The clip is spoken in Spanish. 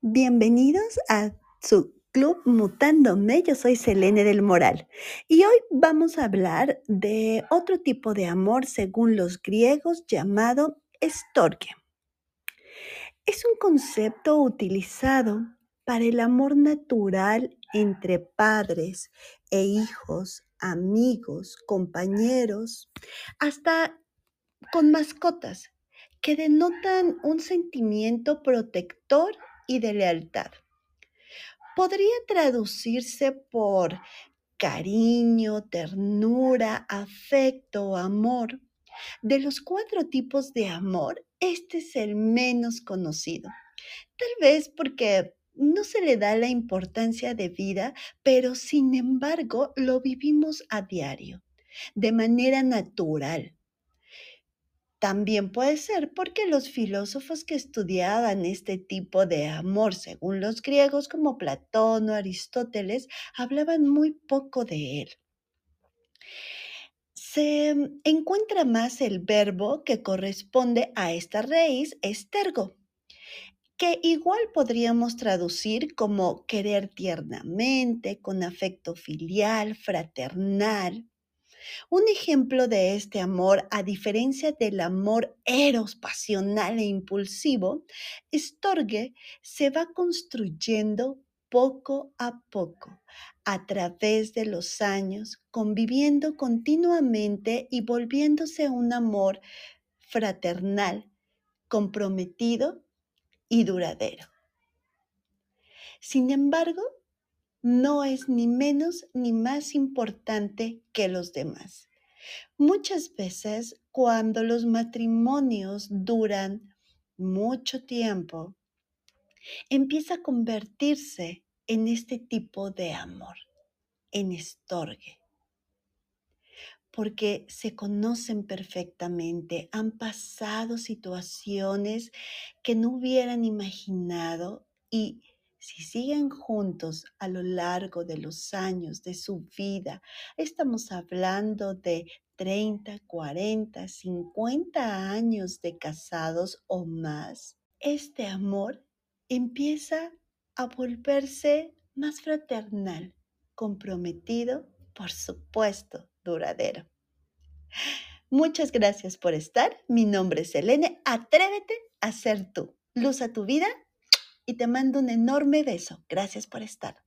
Bienvenidos a su Club Mutándome. Yo soy Selene del Moral y hoy vamos a hablar de otro tipo de amor según los griegos llamado estorque. Es un concepto utilizado para el amor natural entre padres e hijos, amigos, compañeros, hasta con mascotas, que denotan un sentimiento protector y de lealtad. Podría traducirse por cariño, ternura, afecto, amor. De los cuatro tipos de amor, este es el menos conocido. Tal vez porque no se le da la importancia de vida, pero sin embargo lo vivimos a diario, de manera natural. También puede ser porque los filósofos que estudiaban este tipo de amor, según los griegos como Platón o Aristóteles, hablaban muy poco de él. Se encuentra más el verbo que corresponde a esta raíz, estergo, que igual podríamos traducir como querer tiernamente, con afecto filial, fraternal. Un ejemplo de este amor, a diferencia del amor eros, pasional e impulsivo, Storge se va construyendo poco a poco, a través de los años, conviviendo continuamente y volviéndose un amor fraternal, comprometido y duradero. Sin embargo, no es ni menos ni más importante que los demás. Muchas veces cuando los matrimonios duran mucho tiempo, empieza a convertirse en este tipo de amor, en estorgue, porque se conocen perfectamente, han pasado situaciones que no hubieran imaginado y si siguen juntos a lo largo de los años de su vida, estamos hablando de 30, 40, 50 años de casados o más, este amor empieza a volverse más fraternal, comprometido, por supuesto, duradero. Muchas gracias por estar. Mi nombre es Selene. Atrévete a ser tú. Luz a tu vida y te mando un enorme beso. Gracias por estar.